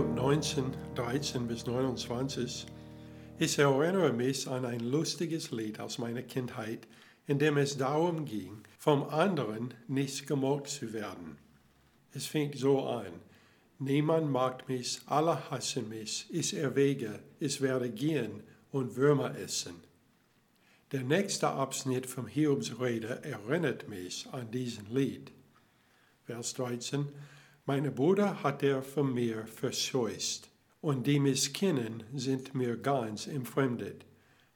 Hiob 19, 13 bis 29. Ich erinnere mich an ein lustiges Lied aus meiner Kindheit, in dem es darum ging, vom anderen nicht gemocht zu werden. Es fängt so an. Niemand mag mich, alle hassen mich, ich erwäge, ich werde gehen und Würmer essen. Der nächste Abschnitt vom Hiobs Rede erinnert mich an diesen Lied. Vers 13. Meine Bruder hat er von mir verscheucht, und die mich kennen, sind mir ganz entfremdet.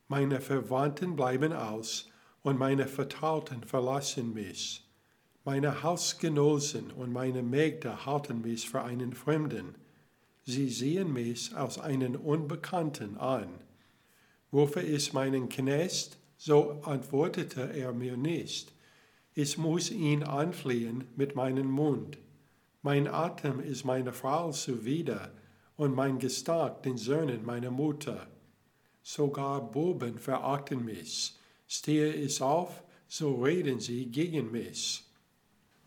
Meine Verwandten bleiben aus, und meine Vertrauten verlassen mich. Meine Hausgenossen und meine Mägde halten mich für einen Fremden. Sie sehen mich als einen Unbekannten an. Rufe ich meinen Knecht, so antwortete er mir nicht. Ich muss ihn anflehen mit meinem Mund. Mein Atem ist meiner Frau zuwider und mein Gestark den Söhnen meiner Mutter. Sogar Buben verachten mich. Stehe ich auf, so reden sie gegen mich.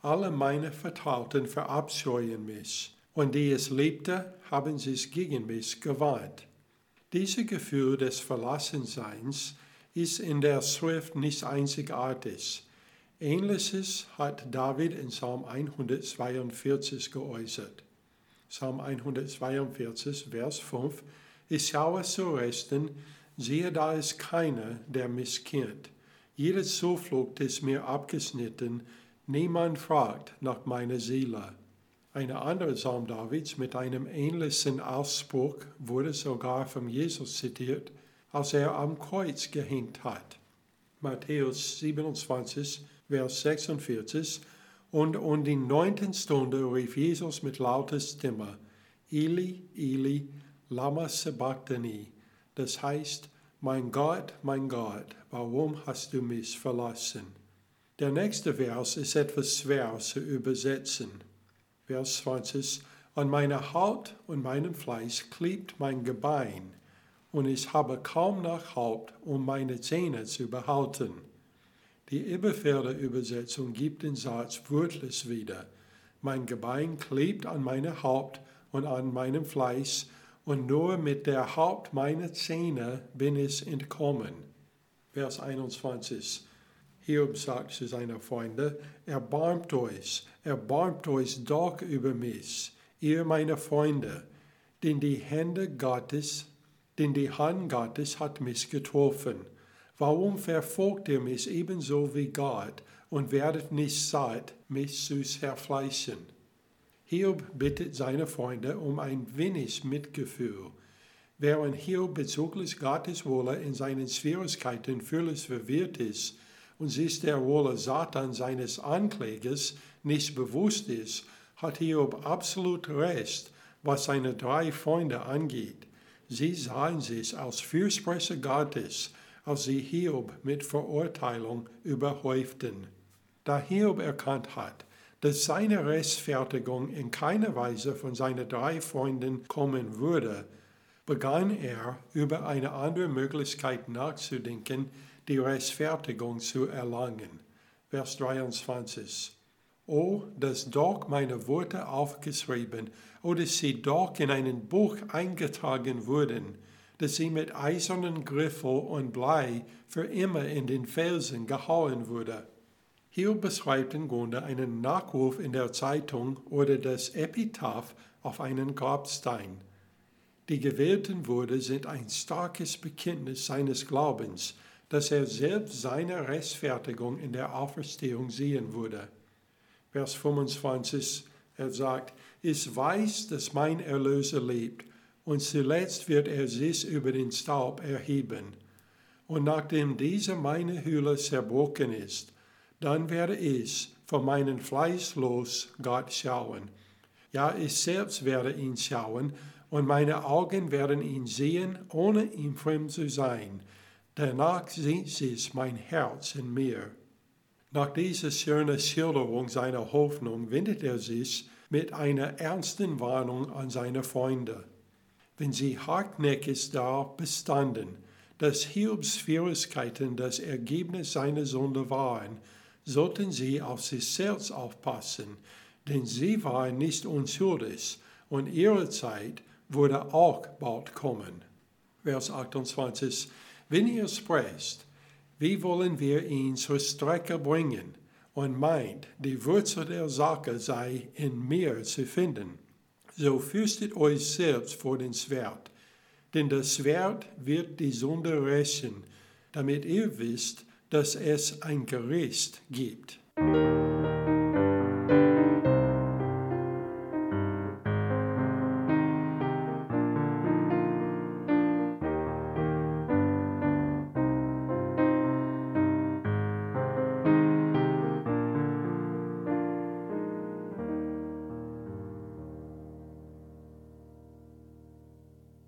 Alle meine Vertrauten verabscheuen mich, und die es liebte, haben sich gegen mich gewandt. Dieses Gefühl des Verlassenseins ist in der Schrift nicht einzigartig. Ähnliches hat David in Psalm 142 geäußert. Psalm 142, Vers 5. Ich schaue zu Rechten, siehe, da ist keiner, der mich kennt. Jede Zuflucht ist mir abgeschnitten, niemand fragt nach meiner Seele. Eine andere Psalm Davids mit einem ähnlichen Ausspruch wurde sogar von Jesus zitiert, als er am Kreuz gehängt hat. Matthäus 27, Vers 46. Und um die neunten Stunde rief Jesus mit lauter Stimme, Eli, Eli, lama sabachthani. Das heißt, mein Gott, mein Gott, warum hast du mich verlassen? Der nächste Vers ist etwas schwer zu übersetzen. Vers 20. An meiner Haut und meinem Fleisch klebt mein Gebein, und ich habe kaum noch Haupt, um meine Zähne zu behalten. Die Eberfelder Übersetzung gibt den Satz wörtlich wieder. Mein Gebein klebt an meinem Haupt und an meinem Fleisch, und nur mit der Haupt meiner Zähne bin ich entkommen. Vers 21. Hiob sagt zu seinen Freunden, erbarmt euch, erbarmt euch doch über mich, ihr meine Freunde, denn die Hände Gottes, denn die Hand Gottes hat mich getroffen Warum verfolgt ihr mich ebenso wie Gott und werdet nicht satt, mich zu zerfleischen? Hiob bittet seine Freunde um ein wenig Mitgefühl. Während Hiob bezüglich Gottes Wohle in seinen Schwierigkeiten völlig verwirrt ist und sich der Wohle Satan seines Anklägers nicht bewusst ist, hat Hiob absolut recht, was seine drei Freunde angeht. Sie sahen sich als Fürsprecher Gottes als sie Hiob mit Verurteilung überhäuften. Da Hiob erkannt hat, dass seine Rechtfertigung in keiner Weise von seinen drei Freunden kommen würde, begann er über eine andere Möglichkeit nachzudenken, die Rechtfertigung zu erlangen. Vers 23. O, dass doch meine Worte aufgeschrieben oder sie doch in ein Buch eingetragen würden, dass sie mit eisernen Griffel und Blei für immer in den Felsen gehauen wurde. Hier beschreibt im Grunde einen Nachruf in der Zeitung oder das Epitaph auf einen Grabstein. Die gewählten Worte sind ein starkes Bekenntnis seines Glaubens, dass er selbst seine Rechtfertigung in der Auferstehung sehen würde. Vers 25, er sagt, ich weiß, dass mein Erlöser lebt und zuletzt wird er sich über den Staub erheben. Und nachdem diese meine Hülle zerbrochen ist, dann werde ich von meinem Fleisch los Gott schauen. Ja, ich selbst werde ihn schauen, und meine Augen werden ihn sehen, ohne ihm fremd zu sein. Danach sieht sich mein Herz in mir. Nach dieser schönen Schilderung seiner Hoffnung wendet er sich mit einer ernsten Warnung an seine Freunde wenn sie hartnäckig da bestanden, dass Hiobs Schwierigkeiten das Ergebnis seiner Sünde waren, sollten sie auf sich selbst aufpassen, denn sie waren nicht unschuldig und ihre Zeit würde auch bald kommen. Vers 28. Wenn ihr sprecht, wie wollen wir ihn zur Strecke bringen und meint, die Wurzel der Sache sei in mir zu finden, so fürchtet euch selbst vor den Schwert, denn das Schwert wird die Sünde rächen, damit ihr wisst, dass es ein Gericht gibt.